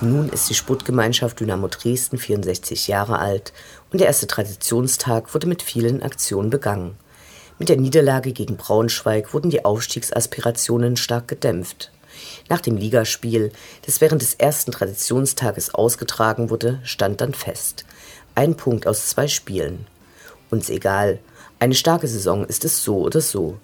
Nun ist die Sportgemeinschaft Dynamo Dresden 64 Jahre alt und der erste Traditionstag wurde mit vielen Aktionen begangen. Mit der Niederlage gegen Braunschweig wurden die Aufstiegsaspirationen stark gedämpft. Nach dem Ligaspiel, das während des ersten Traditionstages ausgetragen wurde, stand dann fest. Ein Punkt aus zwei Spielen. Uns egal. Eine starke Saison ist es so oder so.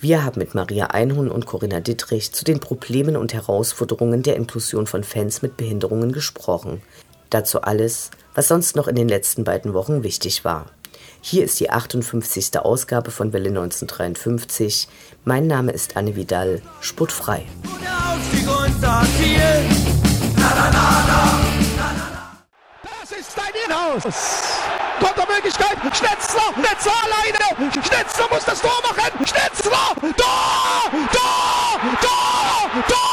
Wir haben mit Maria Einhorn und Corinna Dittrich zu den Problemen und Herausforderungen der Inklusion von Fans mit Behinderungen gesprochen. Dazu alles, was sonst noch in den letzten beiden Wochen wichtig war. Hier ist die 58. Ausgabe von Welle 1953. Mein Name ist Anne Vidal, sportfrei. Das ist dein Inhaus. Kontermöglichkeit. Schnetzler. Schnetzler alleine. Schnetzler muss das Tor machen. Schnetzler. Tor! Tor! Tor! Tor!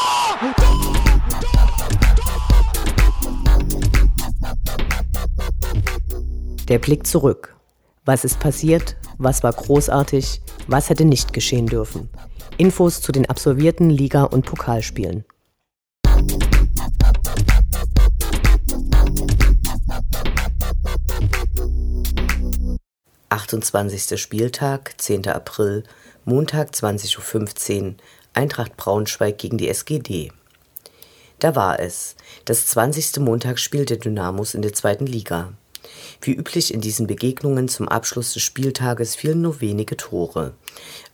Der Blick zurück. Was ist passiert? Was war großartig? Was hätte nicht geschehen dürfen? Infos zu den absolvierten Liga- und Pokalspielen. Achtundzwanzigster Spieltag, 10. April, Montag 20.15 Uhr, Eintracht Braunschweig gegen die SGD. Da war es, das 20. Montagsspiel der Dynamos in der zweiten Liga. Wie üblich in diesen Begegnungen zum Abschluss des Spieltages fielen nur wenige Tore.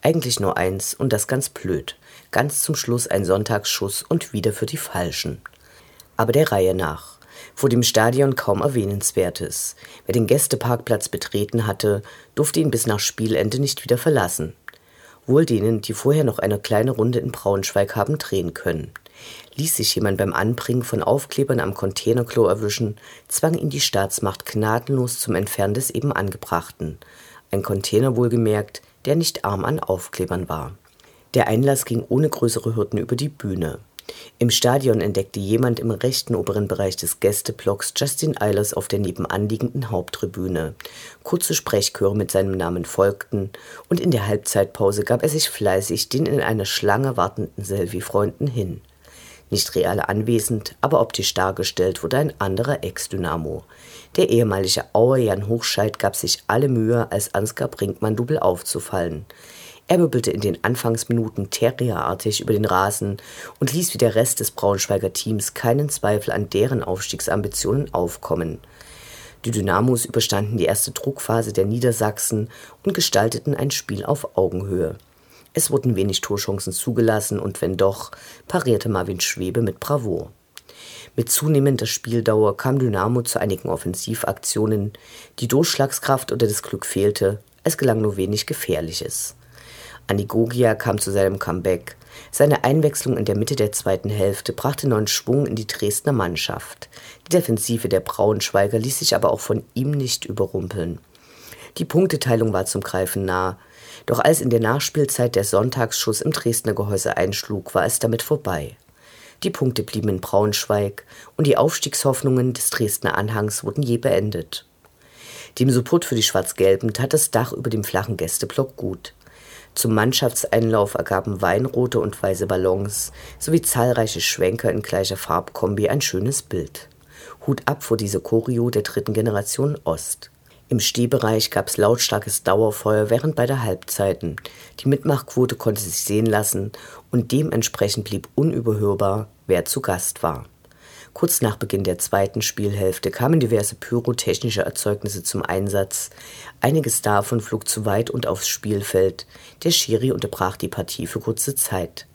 Eigentlich nur eins und das ganz blöd. Ganz zum Schluss ein Sonntagsschuss und wieder für die Falschen. Aber der Reihe nach. Vor dem Stadion kaum Erwähnenswertes. Wer den Gästeparkplatz betreten hatte, durfte ihn bis nach Spielende nicht wieder verlassen. Wohl denen, die vorher noch eine kleine Runde in Braunschweig haben drehen können. Ließ sich jemand beim Anbringen von Aufklebern am Containerklo erwischen, zwang ihn die Staatsmacht gnadenlos zum Entfernen des eben Angebrachten. Ein Container wohlgemerkt, der nicht arm an Aufklebern war. Der Einlass ging ohne größere Hürden über die Bühne. Im Stadion entdeckte jemand im rechten oberen Bereich des Gästeblocks Justin Eilers auf der nebenanliegenden Haupttribüne. Kurze Sprechchöre mit seinem Namen folgten, und in der Halbzeitpause gab er sich fleißig den in einer Schlange wartenden Selfie-Freunden hin. Nicht real anwesend, aber optisch dargestellt wurde ein anderer Ex-Dynamo. Der ehemalige Auer Jan Hochscheid gab sich alle Mühe, als Ansgar Brinkmann-Double aufzufallen. Er wirbelte in den Anfangsminuten terrierartig über den Rasen und ließ wie der Rest des Braunschweiger Teams keinen Zweifel an deren Aufstiegsambitionen aufkommen. Die Dynamos überstanden die erste Druckphase der Niedersachsen und gestalteten ein Spiel auf Augenhöhe. Es wurden wenig Torchancen zugelassen und wenn doch, parierte Marvin Schwebe mit Bravour. Mit zunehmender Spieldauer kam Dynamo zu einigen Offensivaktionen. Die Durchschlagskraft oder das Glück fehlte, es gelang nur wenig Gefährliches. Anigogia kam zu seinem Comeback. Seine Einwechslung in der Mitte der zweiten Hälfte brachte neuen Schwung in die Dresdner Mannschaft. Die Defensive der Braunschweiger ließ sich aber auch von ihm nicht überrumpeln. Die Punkteteilung war zum Greifen nah. Doch als in der Nachspielzeit der Sonntagsschuss im Dresdner Gehäuse einschlug, war es damit vorbei. Die Punkte blieben in Braunschweig und die Aufstiegshoffnungen des Dresdner Anhangs wurden je beendet. Dem Support für die Schwarz-Gelben tat das Dach über dem flachen Gästeblock gut. Zum Mannschaftseinlauf ergaben weinrote und weiße Ballons sowie zahlreiche Schwenker in gleicher Farbkombi ein schönes Bild. Hut ab vor diese Choreo der dritten Generation Ost. Im Stehbereich gab es lautstarkes Dauerfeuer während beider Halbzeiten. Die Mitmachquote konnte sich sehen lassen und dementsprechend blieb unüberhörbar, wer zu Gast war. Kurz nach Beginn der zweiten Spielhälfte kamen diverse pyrotechnische Erzeugnisse zum Einsatz. Einiges davon flog zu weit und aufs Spielfeld. Der Schiri unterbrach die Partie für kurze Zeit.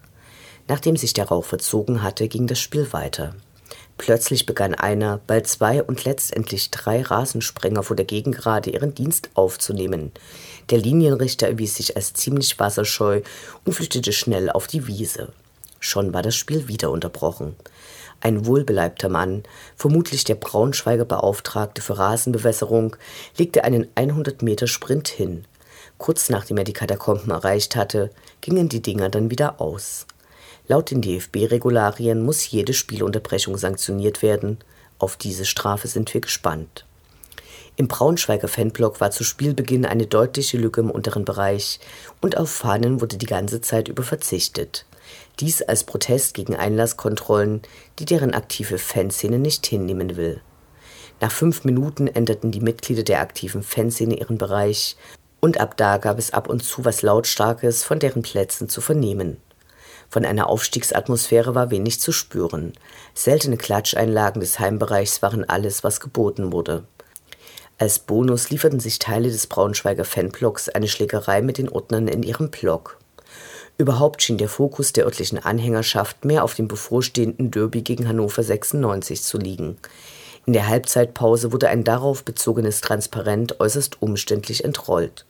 Nachdem sich der Rauch verzogen hatte, ging das Spiel weiter. Plötzlich begann einer, bald zwei und letztendlich drei Rasensprenger vor der Gegengerade ihren Dienst aufzunehmen. Der Linienrichter erwies sich als ziemlich wasserscheu und flüchtete schnell auf die Wiese. Schon war das Spiel wieder unterbrochen. Ein wohlbeleibter Mann, vermutlich der Braunschweiger Beauftragte für Rasenbewässerung, legte einen 100 Meter Sprint hin. Kurz nachdem er die Katakomben erreicht hatte, gingen die Dinger dann wieder aus. Laut den DFB-Regularien muss jede Spielunterbrechung sanktioniert werden. Auf diese Strafe sind wir gespannt. Im Braunschweiger Fanblock war zu Spielbeginn eine deutliche Lücke im unteren Bereich und auf Fahnen wurde die ganze Zeit über verzichtet. Dies als Protest gegen Einlasskontrollen, die deren aktive Fanszene nicht hinnehmen will. Nach fünf Minuten änderten die Mitglieder der aktiven Fanszene ihren Bereich und ab da gab es ab und zu was Lautstarkes von deren Plätzen zu vernehmen. Von einer Aufstiegsatmosphäre war wenig zu spüren. Seltene Klatscheinlagen des Heimbereichs waren alles, was geboten wurde. Als Bonus lieferten sich Teile des Braunschweiger Fanblocks eine Schlägerei mit den Ordnern in ihrem Block. Überhaupt schien der Fokus der örtlichen Anhängerschaft mehr auf dem bevorstehenden Derby gegen Hannover 96 zu liegen. In der Halbzeitpause wurde ein darauf bezogenes Transparent äußerst umständlich entrollt.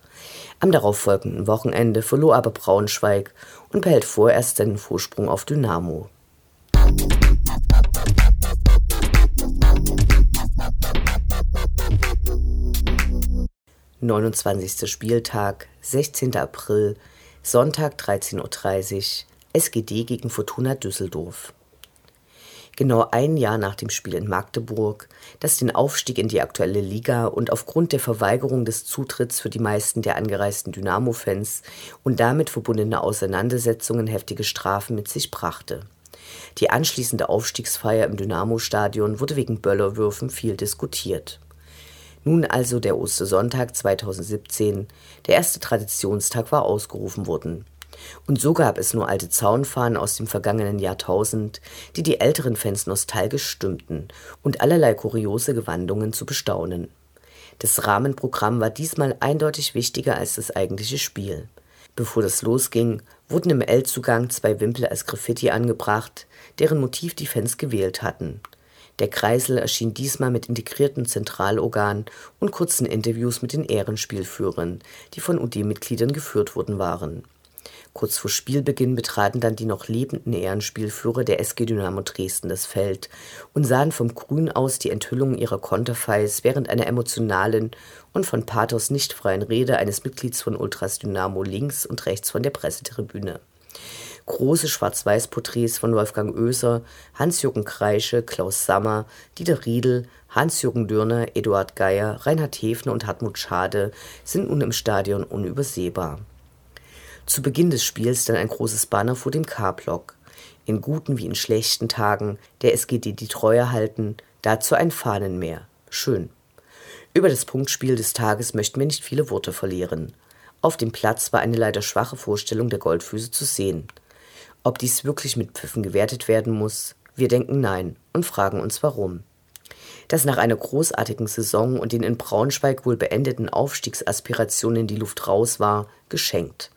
Am darauffolgenden Wochenende verlor aber Braunschweig und behält vorerst seinen Vorsprung auf Dynamo. Neunundzwanzigster Spieltag, 16. April, Sonntag 13.30 Uhr, SGD gegen Fortuna Düsseldorf genau ein Jahr nach dem Spiel in Magdeburg, das den Aufstieg in die aktuelle Liga und aufgrund der Verweigerung des Zutritts für die meisten der angereisten Dynamo-Fans und damit verbundene Auseinandersetzungen heftige Strafen mit sich brachte. Die anschließende Aufstiegsfeier im Dynamo-Stadion wurde wegen Böllerwürfen viel diskutiert. Nun also der Ostersonntag 2017, der erste Traditionstag war ausgerufen worden. Und so gab es nur alte Zaunfahnen aus dem vergangenen Jahrtausend, die die älteren Fans nostalgisch stimmten und allerlei kuriose Gewandungen zu bestaunen. Das Rahmenprogramm war diesmal eindeutig wichtiger als das eigentliche Spiel. Bevor das losging, wurden im L-Zugang zwei Wimpel als Graffiti angebracht, deren Motiv die Fans gewählt hatten. Der Kreisel erschien diesmal mit integrierten Zentralorganen und kurzen Interviews mit den Ehrenspielführern, die von UD-Mitgliedern geführt worden waren. Kurz vor Spielbeginn betraten dann die noch lebenden Ehrenspielführer der SG Dynamo Dresden das Feld und sahen vom Grün aus die Enthüllung ihrer Konterfeis während einer emotionalen und von Pathos nicht freien Rede eines Mitglieds von Ultras Dynamo links und rechts von der Pressetribüne. Große Schwarz-Weiß-Porträts von Wolfgang Oeser, Hans-Jürgen Kreische, Klaus Sammer, Dieter Riedel, Hans-Jürgen Dürner, Eduard Geier, Reinhard Hefner und Hartmut Schade sind nun im Stadion unübersehbar. Zu Beginn des Spiels dann ein großes Banner vor dem K-Block. In guten wie in schlechten Tagen der SGD die Treue halten, dazu ein Fahnenmeer. Schön. Über das Punktspiel des Tages möchten wir nicht viele Worte verlieren. Auf dem Platz war eine leider schwache Vorstellung der Goldfüße zu sehen. Ob dies wirklich mit Pfiffen gewertet werden muss, wir denken nein und fragen uns warum. Dass nach einer großartigen Saison und den in Braunschweig wohl beendeten Aufstiegsaspirationen die Luft raus war, geschenkt.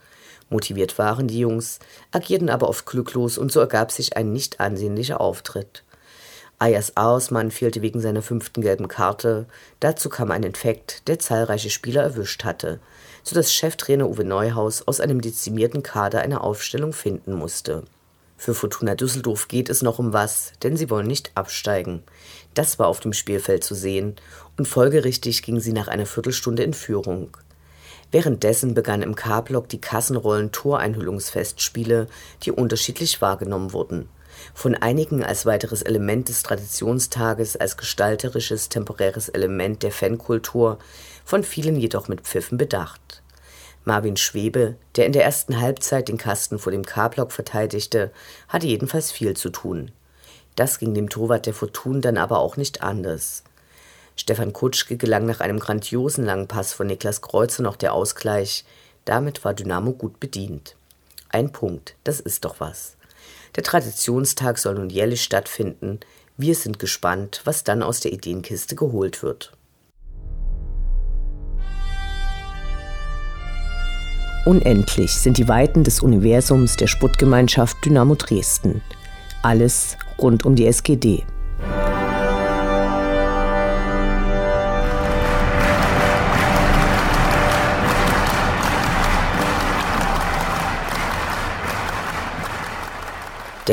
Motiviert waren die Jungs, agierten aber oft glücklos und so ergab sich ein nicht ansehnlicher Auftritt. Ayas Ausmann fehlte wegen seiner fünften gelben Karte, dazu kam ein Infekt, der zahlreiche Spieler erwischt hatte, so dass Cheftrainer Uwe Neuhaus aus einem dezimierten Kader eine Aufstellung finden musste. Für Fortuna Düsseldorf geht es noch um was, denn sie wollen nicht absteigen. Das war auf dem Spielfeld zu sehen, und folgerichtig gingen sie nach einer Viertelstunde in Führung. Währenddessen begannen im K-Block die Kassenrollen-Toreinhüllungsfestspiele, die unterschiedlich wahrgenommen wurden. Von einigen als weiteres Element des Traditionstages, als gestalterisches, temporäres Element der Fankultur, von vielen jedoch mit Pfiffen bedacht. Marvin Schwebe, der in der ersten Halbzeit den Kasten vor dem K-Block verteidigte, hatte jedenfalls viel zu tun. Das ging dem Torwart der Fortun dann aber auch nicht anders. Stefan Kutschke gelang nach einem grandiosen langen Pass von Niklas Kreuzer noch der Ausgleich. Damit war Dynamo gut bedient. Ein Punkt, das ist doch was. Der Traditionstag soll nun jährlich stattfinden. Wir sind gespannt, was dann aus der Ideenkiste geholt wird. Unendlich sind die Weiten des Universums der Sputtgemeinschaft Dynamo Dresden. Alles rund um die SGD.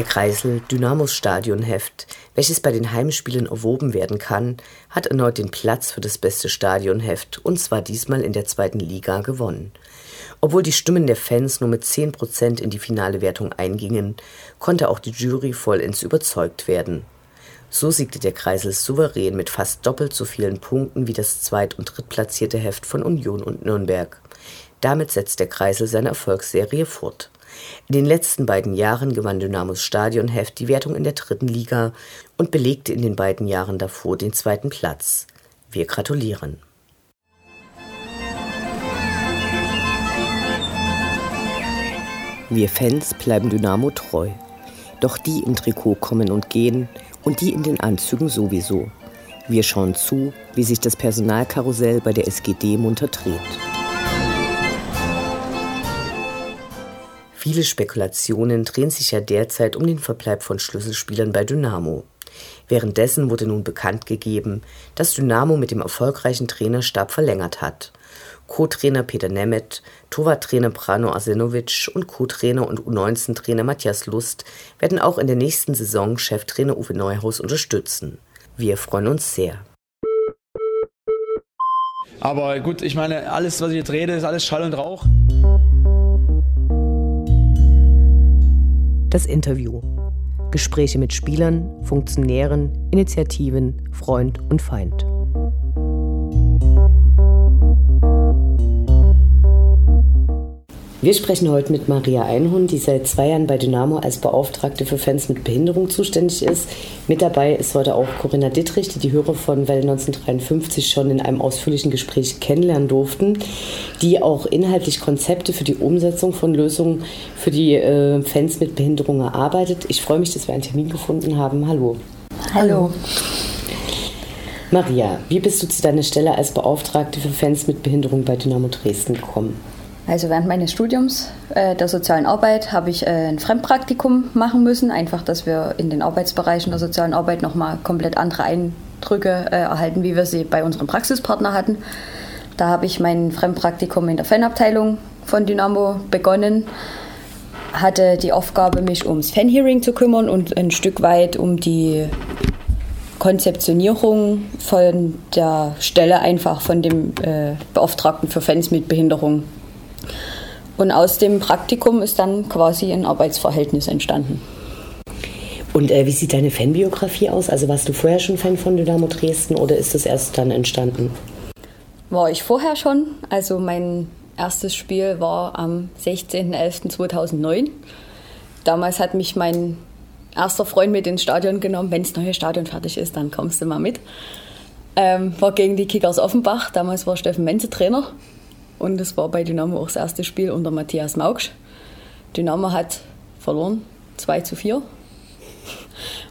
Der Kreisel Dynamos Stadionheft, welches bei den Heimspielen erworben werden kann, hat erneut den Platz für das beste Stadionheft und zwar diesmal in der zweiten Liga gewonnen. Obwohl die Stimmen der Fans nur mit 10 Prozent in die finale Wertung eingingen, konnte auch die Jury vollends überzeugt werden. So siegte der Kreisel souverän mit fast doppelt so vielen Punkten wie das zweit- und drittplatzierte Heft von Union und Nürnberg. Damit setzt der Kreisel seine Erfolgsserie fort. In den letzten beiden Jahren gewann Dynamos Stadionheft die Wertung in der dritten Liga und belegte in den beiden Jahren davor den zweiten Platz. Wir gratulieren. Wir Fans bleiben Dynamo treu. Doch die im Trikot kommen und gehen und die in den Anzügen sowieso. Wir schauen zu, wie sich das Personalkarussell bei der SGD munter dreht. Viele Spekulationen drehen sich ja derzeit um den Verbleib von Schlüsselspielern bei Dynamo. Währenddessen wurde nun bekannt gegeben, dass Dynamo mit dem erfolgreichen Trainerstab verlängert hat. Co-Trainer Peter Nemeth, Torwarttrainer Brano Arsenovic und Co-Trainer und U19-Trainer Matthias Lust werden auch in der nächsten Saison Cheftrainer Uwe Neuhaus unterstützen. Wir freuen uns sehr. Aber gut, ich meine, alles, was ich jetzt rede, ist alles Schall und Rauch. Das Interview. Gespräche mit Spielern, Funktionären, Initiativen, Freund und Feind. Wir sprechen heute mit Maria Einhund, die seit zwei Jahren bei Dynamo als Beauftragte für Fans mit Behinderung zuständig ist. Mit dabei ist heute auch Corinna Dittrich, die die Hörer von Welle 1953 schon in einem ausführlichen Gespräch kennenlernen durften, die auch inhaltlich Konzepte für die Umsetzung von Lösungen für die äh, Fans mit Behinderung erarbeitet. Ich freue mich, dass wir einen Termin gefunden haben. Hallo. Hallo. Maria, wie bist du zu deiner Stelle als Beauftragte für Fans mit Behinderung bei Dynamo Dresden gekommen? Also während meines Studiums äh, der sozialen Arbeit habe ich äh, ein Fremdpraktikum machen müssen, einfach, dass wir in den Arbeitsbereichen der sozialen Arbeit nochmal komplett andere Eindrücke äh, erhalten, wie wir sie bei unserem Praxispartner hatten. Da habe ich mein Fremdpraktikum in der Fanabteilung von Dynamo begonnen, hatte die Aufgabe, mich ums Fanhearing zu kümmern und ein Stück weit um die Konzeptionierung von der Stelle einfach von dem äh, Beauftragten für Fans mit Behinderung und aus dem Praktikum ist dann quasi ein Arbeitsverhältnis entstanden. Und äh, wie sieht deine Fanbiografie aus? Also warst du vorher schon Fan von Dynamo Dresden oder ist das erst dann entstanden? War ich vorher schon. Also mein erstes Spiel war am 16.11.2009. Damals hat mich mein erster Freund mit ins Stadion genommen. Wenn das neue Stadion fertig ist, dann kommst du mal mit. Ähm, war gegen die Kickers Offenbach. Damals war Steffen Menze Trainer. Und es war bei Dynamo auch das erste Spiel unter Matthias Maugsch. Dynamo hat verloren, 2 zu 4.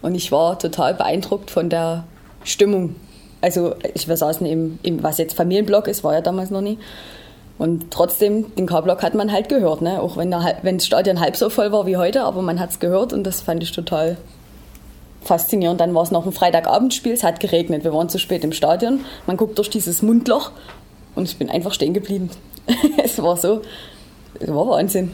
Und ich war total beeindruckt von der Stimmung. Also ich, wir saßen im, im, was jetzt Familienblock ist, war ja damals noch nie. Und trotzdem, den K-Block hat man halt gehört, ne? auch wenn, der, wenn das Stadion halb so voll war wie heute, aber man hat es gehört und das fand ich total faszinierend. Dann war es noch ein Freitagabendspiel, es hat geregnet, wir waren zu spät im Stadion. Man guckt durch dieses Mundloch und ich bin einfach stehen geblieben. es war so, es war Wahnsinn.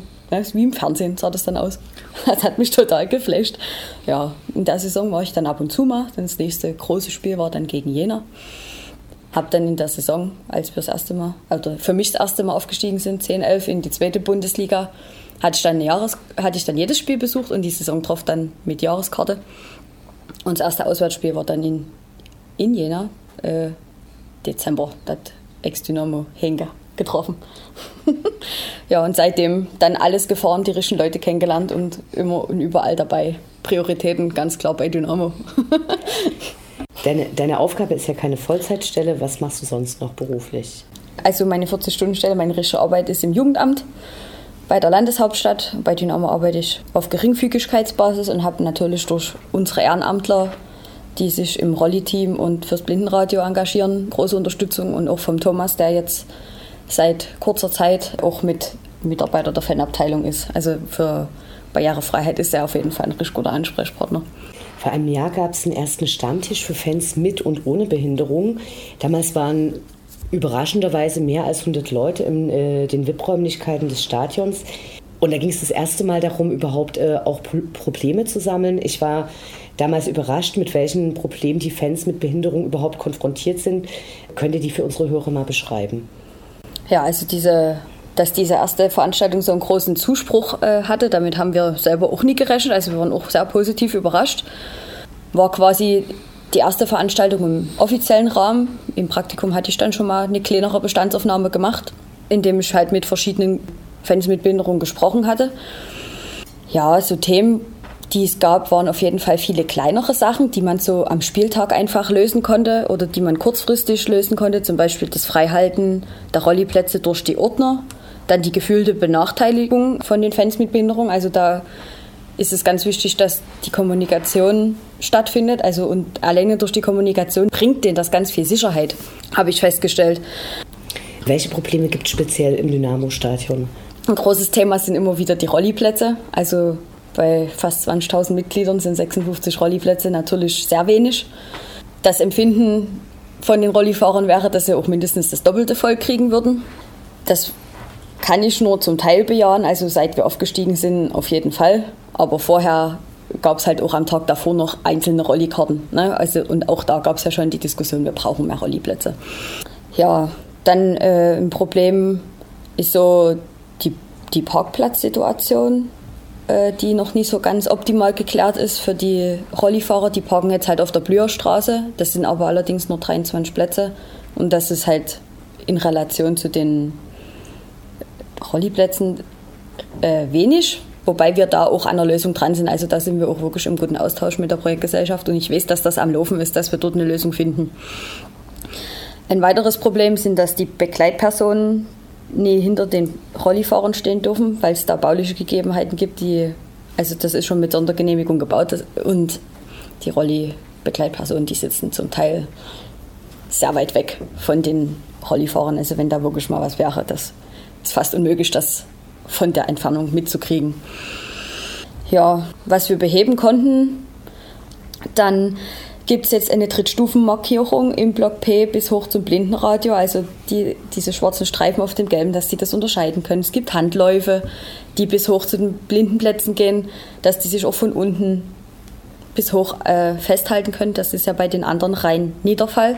Wie im Fernsehen sah das dann aus. Das hat mich total geflasht. Ja, in der Saison war ich dann ab und zu mal. Das nächste große Spiel war dann gegen Jena. Habe dann in der Saison, als wir das erste Mal, oder für mich das erste Mal aufgestiegen sind, 10, 11 in die zweite Bundesliga, hatte ich dann, Jahres, hatte ich dann jedes Spiel besucht und die Saison drauf dann mit Jahreskarte. Und das erste Auswärtsspiel war dann in, in Jena, äh, Dezember. Das Ex-Dynamo Henker. getroffen. ja, und seitdem dann alles gefahren, die richtigen Leute kennengelernt und immer und überall dabei. Prioritäten ganz klar bei Dynamo. deine, deine Aufgabe ist ja keine Vollzeitstelle. Was machst du sonst noch beruflich? Also meine 40-Stunden-Stelle, meine richtige Arbeit ist im Jugendamt bei der Landeshauptstadt. Bei Dynamo arbeite ich auf Geringfügigkeitsbasis und habe natürlich durch unsere Ehrenamtler, die sich im Rolli-Team und fürs Blindenradio engagieren, große Unterstützung und auch vom Thomas, der jetzt seit kurzer Zeit auch mit Mitarbeiter der Fanabteilung ist. Also für Barrierefreiheit ist er auf jeden Fall ein richtig guter Ansprechpartner. Vor einem Jahr gab es einen ersten Stammtisch für Fans mit und ohne Behinderung. Damals waren überraschenderweise mehr als 100 Leute in äh, den VIP-Räumlichkeiten des Stadions. Und da ging es das erste Mal darum, überhaupt äh, auch Probleme zu sammeln. Ich war damals überrascht, mit welchen Problemen die Fans mit Behinderung überhaupt konfrontiert sind. Könnt ihr die für unsere Hörer mal beschreiben? Ja, also diese, dass diese erste Veranstaltung so einen großen Zuspruch äh, hatte, damit haben wir selber auch nie gerechnet. Also wir waren auch sehr positiv überrascht. War quasi die erste Veranstaltung im offiziellen Rahmen. Im Praktikum hatte ich dann schon mal eine kleinere Bestandsaufnahme gemacht, indem ich halt mit verschiedenen Fans mit Behinderung gesprochen hatte. Ja, so Themen, die es gab, waren auf jeden Fall viele kleinere Sachen, die man so am Spieltag einfach lösen konnte oder die man kurzfristig lösen konnte. Zum Beispiel das Freihalten der Rolliplätze durch die Ordner. Dann die gefühlte Benachteiligung von den Fans mit Behinderung. Also da ist es ganz wichtig, dass die Kommunikation stattfindet. Also und alleine durch die Kommunikation bringt denen das ganz viel Sicherheit, habe ich festgestellt. Welche Probleme gibt es speziell im Dynamo-Stadion? Ein großes Thema sind immer wieder die Rolliplätze. Also bei fast 20.000 Mitgliedern sind 56 Rolliplätze natürlich sehr wenig. Das Empfinden von den Rollifahrern wäre, dass sie auch mindestens das Doppelte voll kriegen würden. Das kann ich nur zum Teil bejahen. Also seit wir aufgestiegen sind, auf jeden Fall. Aber vorher gab es halt auch am Tag davor noch einzelne Rollikarten. Ne? Also, und auch da gab es ja schon die Diskussion, wir brauchen mehr Rolliplätze. Ja, dann äh, ein Problem ist so die, die Parkplatzsituation, die noch nicht so ganz optimal geklärt ist für die Rollifahrer. Die parken jetzt halt auf der Blüherstraße. Das sind aber allerdings nur 23 Plätze. Und das ist halt in Relation zu den Rolliplätzen äh, wenig. Wobei wir da auch an der Lösung dran sind. Also da sind wir auch wirklich im guten Austausch mit der Projektgesellschaft und ich weiß, dass das am Laufen ist, dass wir dort eine Lösung finden. Ein weiteres Problem sind, dass die Begleitpersonen nie hinter den Rollifahrern stehen dürfen, weil es da bauliche Gegebenheiten gibt, die, also das ist schon mit Sondergenehmigung gebaut und die Rolli-Begleitpersonen, die sitzen zum Teil sehr weit weg von den Rollifahrern. Also wenn da wirklich mal was wäre, das ist fast unmöglich, das von der Entfernung mitzukriegen. Ja, was wir beheben konnten, dann gibt es jetzt eine Drittstufenmarkierung im Block P bis hoch zum Blindenradio, also die, diese schwarzen Streifen auf dem gelben, dass sie das unterscheiden können. Es gibt Handläufe, die bis hoch zu den Blindenplätzen gehen, dass die sich auch von unten bis hoch äh, festhalten können. Das ist ja bei den anderen rein nie der Fall.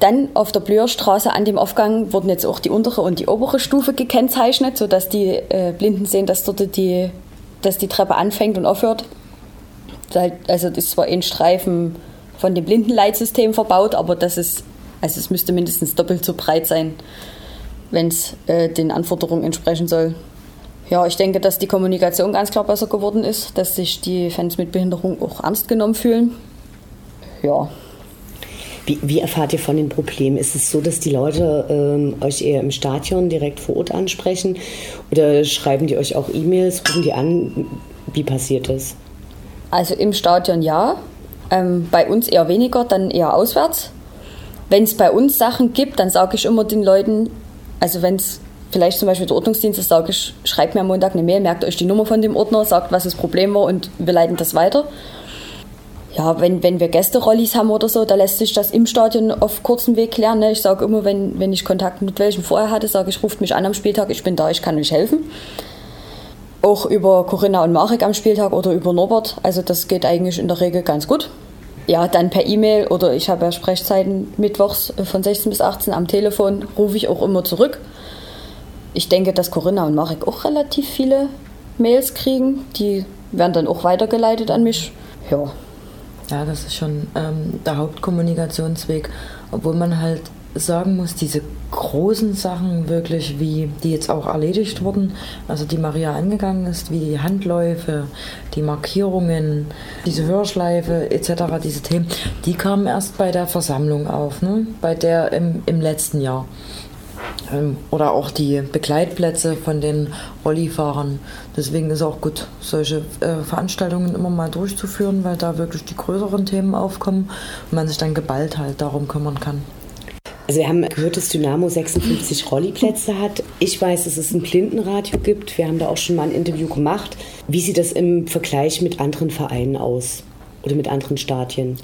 Dann auf der Blöhrstraße an dem Aufgang wurden jetzt auch die untere und die obere Stufe gekennzeichnet, sodass die äh, Blinden sehen, dass dort die, dass die Treppe anfängt und aufhört. Also das zwar ein Streifen von dem Blindenleitsystem verbaut, aber das ist, also es müsste mindestens doppelt so breit sein, wenn es äh, den Anforderungen entsprechen soll. Ja, ich denke, dass die Kommunikation ganz klar besser geworden ist, dass sich die Fans mit Behinderung auch ernst genommen fühlen. Ja, wie, wie, erfahrt ihr von den Problemen? Ist es so, dass die Leute ähm, euch eher im Stadion direkt vor Ort ansprechen oder schreiben die euch auch E-Mails, rufen die an? Wie passiert das? Also im Stadion ja, ähm, bei uns eher weniger, dann eher auswärts. Wenn es bei uns Sachen gibt, dann sage ich immer den Leuten, also wenn es vielleicht zum Beispiel der Ordnungsdienst ist, sage ich, schreibt mir am Montag eine Mail, merkt euch die Nummer von dem Ordner, sagt, was das Problem war und wir leiten das weiter ja, wenn, wenn wir Gästerollis haben oder so, da lässt sich das im Stadion auf kurzem Weg klären. Ne? Ich sage immer, wenn, wenn ich Kontakt mit welchem vorher hatte, sage ich, ruft mich an am Spieltag, ich bin da, ich kann euch helfen. Auch über Corinna und Marek am Spieltag oder über Norbert. Also das geht eigentlich in der Regel ganz gut. Ja, dann per E-Mail oder ich habe ja Sprechzeiten mittwochs von 16 bis 18 am Telefon, rufe ich auch immer zurück. Ich denke, dass Corinna und Marek auch relativ viele Mails kriegen. Die werden dann auch weitergeleitet an mich. Ja, ja, das ist schon ähm, der Hauptkommunikationsweg, obwohl man halt sagen muss, diese großen Sachen wirklich, wie die jetzt auch erledigt wurden, also die Maria angegangen ist, wie die Handläufe, die Markierungen, diese Hörschleife etc., diese Themen, die kamen erst bei der Versammlung auf, ne? bei der im, im letzten Jahr. Ähm, oder auch die Begleitplätze von den Rollifahrern. Deswegen ist auch gut, solche äh, Veranstaltungen immer mal durchzuführen, weil da wirklich die größeren Themen aufkommen und man sich dann geballt halt darum kümmern kann. Also wir haben gehört, dass Dynamo 56 Rolliplätze hat. Ich weiß, dass es ein Blindenradio gibt. Wir haben da auch schon mal ein Interview gemacht. Wie sieht das im Vergleich mit anderen Vereinen aus oder mit anderen Stadien?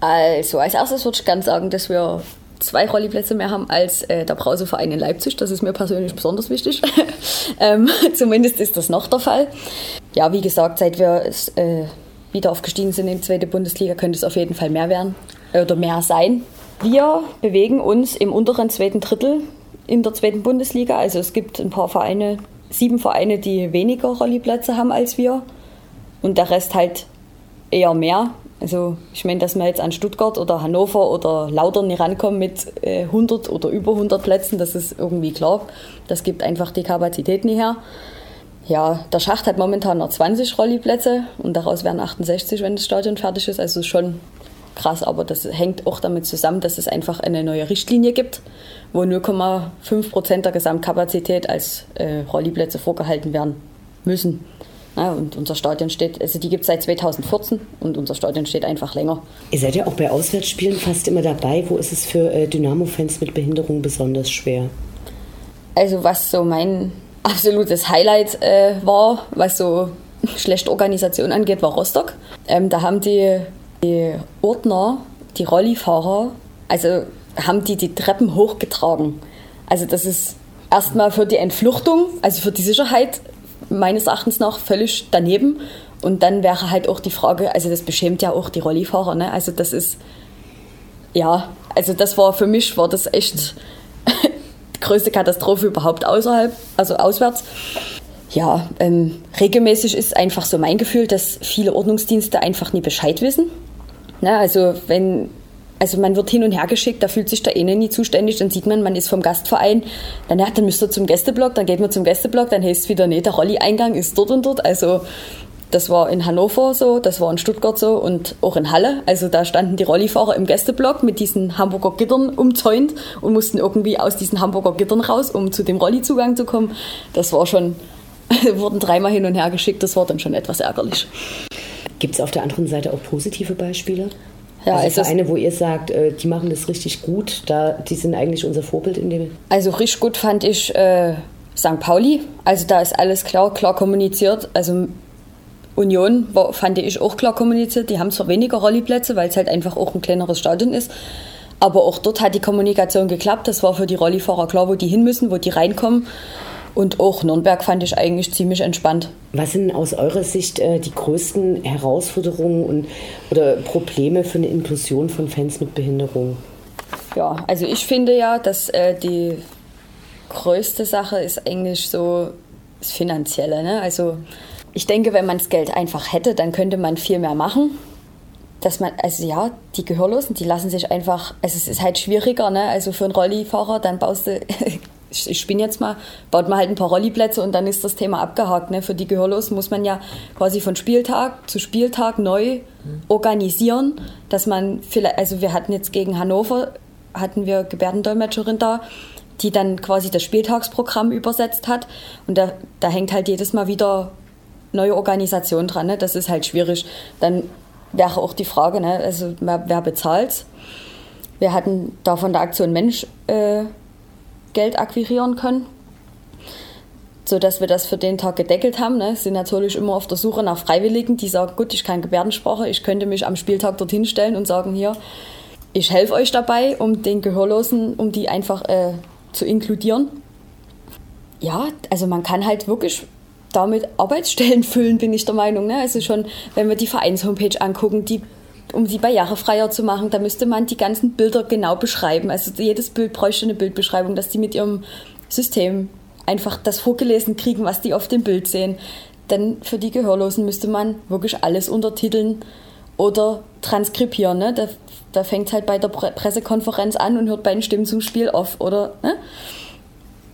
Also als erstes würde ich ganz sagen, dass wir zwei Rolliplätze mehr haben als äh, der Brauseverein in Leipzig. Das ist mir persönlich besonders wichtig. ähm, zumindest ist das noch der Fall. Ja, wie gesagt, seit wir äh, wieder aufgestiegen sind in die zweite Bundesliga, könnte es auf jeden Fall mehr werden äh, oder mehr sein. Wir bewegen uns im unteren zweiten Drittel in der zweiten Bundesliga. Also es gibt ein paar Vereine, sieben Vereine, die weniger Rolliplätze haben als wir und der Rest halt eher mehr. Also ich meine, dass wir jetzt an Stuttgart oder Hannover oder Lautern nicht rankommen mit 100 äh, oder über 100 Plätzen, das ist irgendwie klar. Das gibt einfach die Kapazität nicht her. Ja, der Schacht hat momentan noch 20 Rolliplätze und daraus werden 68, wenn das Stadion fertig ist. Also schon krass, aber das hängt auch damit zusammen, dass es einfach eine neue Richtlinie gibt, wo 0,5 Prozent der Gesamtkapazität als äh, Rolliplätze vorgehalten werden müssen. Ja, und unser Stadion steht, also die gibt es seit 2014 und unser Stadion steht einfach länger. Ihr seid ja auch bei Auswärtsspielen fast immer dabei. Wo ist es für äh, Dynamo-Fans mit Behinderung besonders schwer? Also was so mein absolutes Highlight äh, war, was so schlechte Organisation angeht, war Rostock. Ähm, da haben die die Ordner, die Rollifahrer, also haben die die Treppen hochgetragen. Also das ist erstmal für die Entfluchtung, also für die Sicherheit meines Erachtens nach völlig daneben. Und dann wäre halt auch die Frage, also das beschämt ja auch die Rollifahrer, ne? Also das ist, ja, also das war für mich, war das echt die größte Katastrophe überhaupt außerhalb, also auswärts. Ja, ähm, regelmäßig ist einfach so mein Gefühl, dass viele Ordnungsdienste einfach nie Bescheid wissen. Na, also wenn also man wird hin und her geschickt, da fühlt sich der eine nie zuständig, dann sieht man, man ist vom Gastverein, dann, ja, dann müsst ihr zum Gästeblock, dann geht man zum Gästeblock, dann heißt es wieder, nee, der Rolli-Eingang ist dort und dort. Also das war in Hannover so, das war in Stuttgart so und auch in Halle. Also da standen die Rollifahrer im Gästeblock mit diesen Hamburger Gittern umzäunt und mussten irgendwie aus diesen Hamburger Gittern raus, um zu dem Rolli-Zugang zu kommen. Das war schon, wurden dreimal hin und her geschickt, das war dann schon etwas ärgerlich. Gibt es auf der anderen Seite auch positive Beispiele? Ja, also Vereine, wo ihr sagt, äh, die machen das richtig gut, da, die sind eigentlich unser Vorbild in dem. Also richtig gut fand ich äh, St. Pauli. Also da ist alles klar, klar kommuniziert. Also Union war, fand ich auch klar kommuniziert. Die haben zwar weniger Rolliplätze, weil es halt einfach auch ein kleineres Stadion ist. Aber auch dort hat die Kommunikation geklappt. Das war für die Rollifahrer klar, wo die hin müssen, wo die reinkommen. Und auch Nürnberg fand ich eigentlich ziemlich entspannt. Was sind aus eurer Sicht äh, die größten Herausforderungen und, oder Probleme für eine Inklusion von Fans mit Behinderung? Ja, also ich finde ja, dass äh, die größte Sache ist eigentlich so das Finanzielle. Ne? Also ich denke, wenn man das Geld einfach hätte, dann könnte man viel mehr machen. Dass man, also ja, die Gehörlosen, die lassen sich einfach, also es ist halt schwieriger, ne? Also für einen Rollifahrer, dann baust du ich, ich spinne jetzt mal, baut man halt ein paar Rolliplätze und dann ist das Thema abgehakt. Ne? Für die Gehörlosen muss man ja quasi von Spieltag zu Spieltag neu organisieren, dass man vielleicht, also wir hatten jetzt gegen Hannover, hatten wir Gebärdendolmetscherin da, die dann quasi das Spieltagsprogramm übersetzt hat und da, da hängt halt jedes Mal wieder neue Organisation dran. Ne? Das ist halt schwierig. Dann wäre auch die Frage, ne? also wer, wer bezahlt Wir hatten da von der Aktion Mensch äh, Geld akquirieren können, sodass wir das für den Tag gedeckelt haben. Ne? Sind natürlich immer auf der Suche nach Freiwilligen, die sagen, gut, ich kann Gebärdensprache, ich könnte mich am Spieltag dorthin stellen und sagen, hier, ich helfe euch dabei, um den Gehörlosen, um die einfach äh, zu inkludieren. Ja, also man kann halt wirklich damit Arbeitsstellen füllen, bin ich der Meinung. Ne? Also schon, wenn wir die Vereins-Homepage angucken, die um sie barrierefreier zu machen, da müsste man die ganzen Bilder genau beschreiben. Also jedes Bild bräuchte eine Bildbeschreibung, dass die mit ihrem System einfach das vorgelesen kriegen, was die auf dem Bild sehen. Denn für die Gehörlosen müsste man wirklich alles untertiteln oder transkribieren. Ne? Da, da fängt halt bei der Pre Pressekonferenz an und hört bei den Stimmen zum Spiel auf, oder? Ne?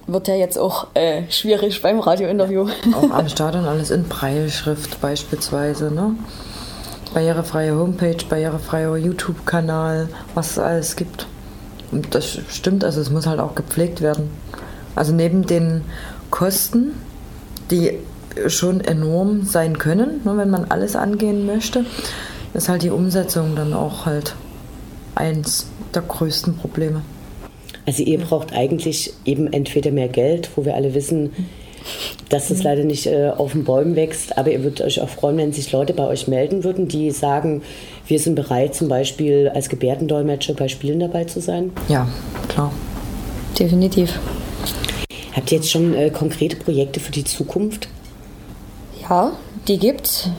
Wird ja jetzt auch äh, schwierig beim Radiointerview. Auch am Stadion alles in Breilschrift beispielsweise, ne? Barrierefreie Homepage, barrierefreier YouTube-Kanal, was es alles gibt. Und das stimmt, also es muss halt auch gepflegt werden. Also neben den Kosten, die schon enorm sein können, ne, wenn man alles angehen möchte, ist halt die Umsetzung dann auch halt eins der größten Probleme. Also ihr braucht eigentlich eben entweder mehr Geld, wo wir alle wissen, dass es leider nicht äh, auf den Bäumen wächst, aber ihr würdet euch auch freuen, wenn sich Leute bei euch melden würden, die sagen, wir sind bereit, zum Beispiel als Gebärdendolmetscher bei Spielen dabei zu sein. Ja, klar. Definitiv. Habt ihr jetzt schon äh, konkrete Projekte für die Zukunft? Ja, die gibt's.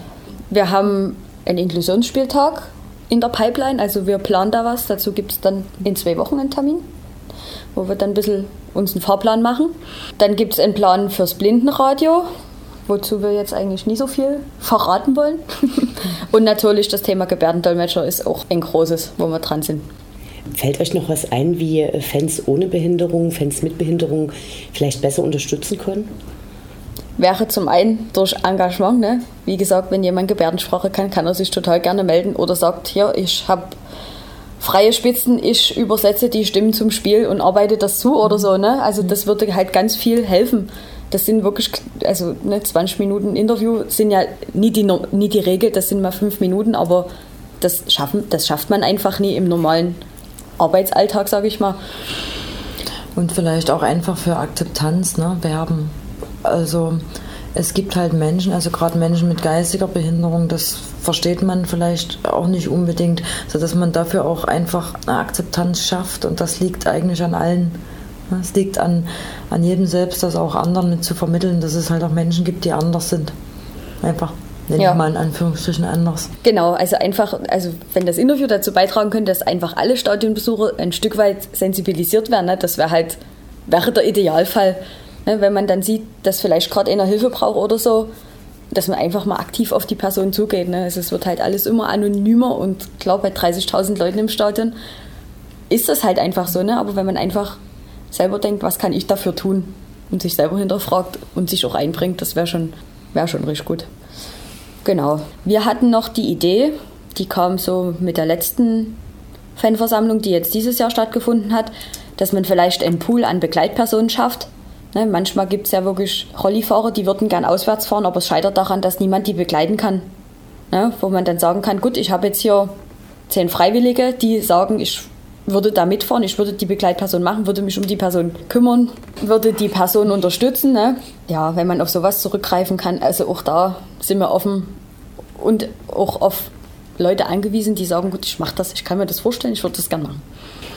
Wir haben einen Inklusionsspieltag in der Pipeline, also wir planen da was. Dazu gibt es dann in zwei Wochen einen Termin, wo wir dann ein bisschen uns einen Fahrplan machen. Dann gibt es einen Plan fürs Blindenradio, wozu wir jetzt eigentlich nie so viel verraten wollen. Und natürlich das Thema Gebärdendolmetscher ist auch ein großes, wo wir dran sind. Fällt euch noch was ein, wie Fans ohne Behinderung, Fans mit Behinderung vielleicht besser unterstützen können? wäre zum einen durch Engagement. Ne? Wie gesagt, wenn jemand Gebärdensprache kann, kann er sich total gerne melden oder sagt, hier, ich habe freie Spitzen, ich übersetze die Stimmen zum Spiel und arbeite das zu oder so. Ne? Also das würde halt ganz viel helfen. Das sind wirklich, also ne, 20 Minuten Interview sind ja nie die, nie die Regel, das sind mal fünf Minuten, aber das, schaffen, das schafft man einfach nie im normalen Arbeitsalltag, sage ich mal. Und vielleicht auch einfach für Akzeptanz ne, werben. Also es gibt halt Menschen, also gerade Menschen mit geistiger Behinderung, das versteht man vielleicht auch nicht unbedingt, sodass man dafür auch einfach eine Akzeptanz schafft und das liegt eigentlich an allen. Es liegt an, an jedem selbst, das auch anderen mit zu vermitteln, dass es halt auch Menschen gibt, die anders sind. Einfach. Nenne ja. ich mal in Anführungsstrichen anders. Genau, also einfach, also wenn das Interview dazu beitragen könnte, dass einfach alle Stadionbesucher ein Stück weit sensibilisiert werden, ne, das wäre halt, wäre der Idealfall. Ne, wenn man dann sieht, dass vielleicht gerade einer Hilfe braucht oder so, dass man einfach mal aktiv auf die Person zugeht. Ne? Also es wird halt alles immer anonymer und klar, bei 30.000 Leuten im Stadion ist das halt einfach so. Ne? Aber wenn man einfach selber denkt, was kann ich dafür tun und sich selber hinterfragt und sich auch einbringt, das wäre schon, wär schon richtig gut. Genau. Wir hatten noch die Idee, die kam so mit der letzten Fanversammlung, die jetzt dieses Jahr stattgefunden hat, dass man vielleicht einen Pool an Begleitpersonen schafft, Ne, manchmal gibt es ja wirklich Rollifahrer, die würden gern auswärts fahren, aber es scheitert daran, dass niemand die begleiten kann. Ne, wo man dann sagen kann, gut, ich habe jetzt hier zehn Freiwillige, die sagen, ich würde da mitfahren, ich würde die Begleitperson machen, würde mich um die Person kümmern, würde die Person unterstützen. Ne? Ja, wenn man auf sowas zurückgreifen kann, also auch da sind wir offen und auch auf Leute angewiesen, die sagen, gut, ich mache das, ich kann mir das vorstellen, ich würde das gerne machen.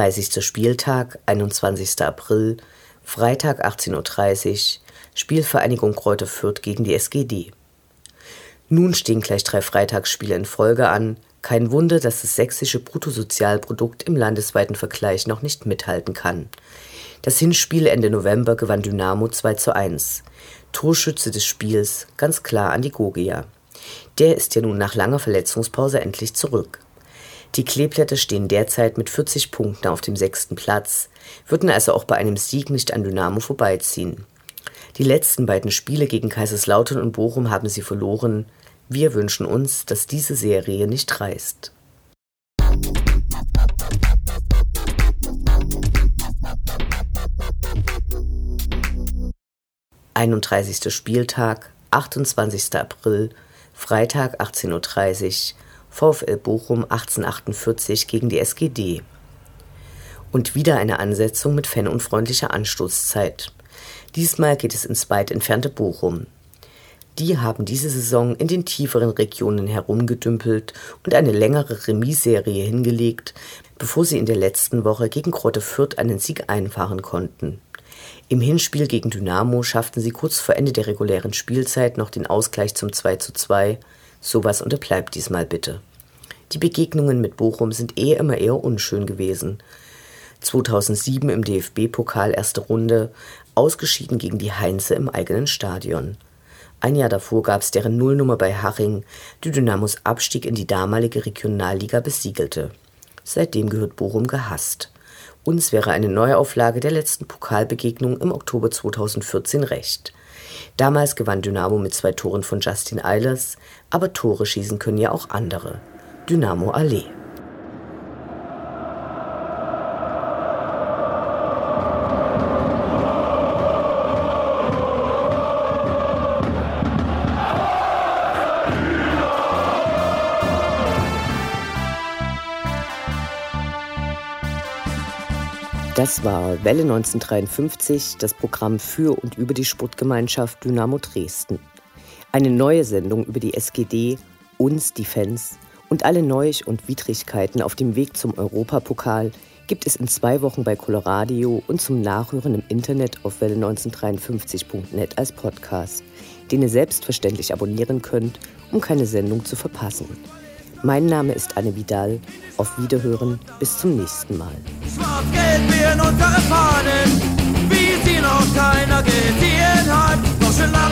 30. Spieltag, 21. April, Freitag 18.30 Uhr, Spielvereinigung Kräuter Fürth gegen die SGD. Nun stehen gleich drei Freitagsspiele in Folge an. Kein Wunder, dass das sächsische Bruttosozialprodukt im landesweiten Vergleich noch nicht mithalten kann. Das Hinspiel Ende November gewann Dynamo 2 zu 1. Torschütze des Spiels ganz klar an die Gogia. Der ist ja nun nach langer Verletzungspause endlich zurück. Die Kleeblätter stehen derzeit mit 40 Punkten auf dem sechsten Platz, würden also auch bei einem Sieg nicht an Dynamo vorbeiziehen. Die letzten beiden Spiele gegen Kaiserslautern und Bochum haben sie verloren. Wir wünschen uns, dass diese Serie nicht reißt. Einunddreißigster Spieltag, 28. April, Freitag 18.30 Uhr, VfL Bochum 1848 gegen die SGD. Und wieder eine Ansetzung mit fanunfreundlicher Anstoßzeit. Diesmal geht es ins weit entfernte Bochum. Die haben diese Saison in den tieferen Regionen herumgedümpelt und eine längere Remisserie hingelegt, bevor sie in der letzten Woche gegen Grotte Fürth einen Sieg einfahren konnten. Im Hinspiel gegen Dynamo schafften sie kurz vor Ende der regulären Spielzeit noch den Ausgleich zum 2 zu 2. Sowas unterbleibt diesmal bitte. Die Begegnungen mit Bochum sind eh immer eher unschön gewesen. 2007 im DFB-Pokal erste Runde, ausgeschieden gegen die Heinze im eigenen Stadion. Ein Jahr davor gab es deren Nullnummer bei Haching, die Dynamos Abstieg in die damalige Regionalliga besiegelte. Seitdem gehört Bochum gehasst. Uns wäre eine Neuauflage der letzten Pokalbegegnung im Oktober 2014 recht. Damals gewann Dynamo mit zwei Toren von Justin Eilers, aber Tore schießen können ja auch andere. Dynamo Allee. Das war Welle 1953, das Programm für und über die Sportgemeinschaft Dynamo Dresden. Eine neue Sendung über die SGD, uns, die Fans und alle Neuig und Widrigkeiten auf dem Weg zum Europapokal gibt es in zwei Wochen bei Coloradio und zum Nachhören im Internet auf welle1953.net als Podcast, den ihr selbstverständlich abonnieren könnt, um keine Sendung zu verpassen. Mein Name ist Anne Vidal. Auf Wiederhören. Bis zum nächsten Mal. Schwarz-Gelb werden unsere Fahnen, wie sie noch keiner gesehen hat. Noch schon lang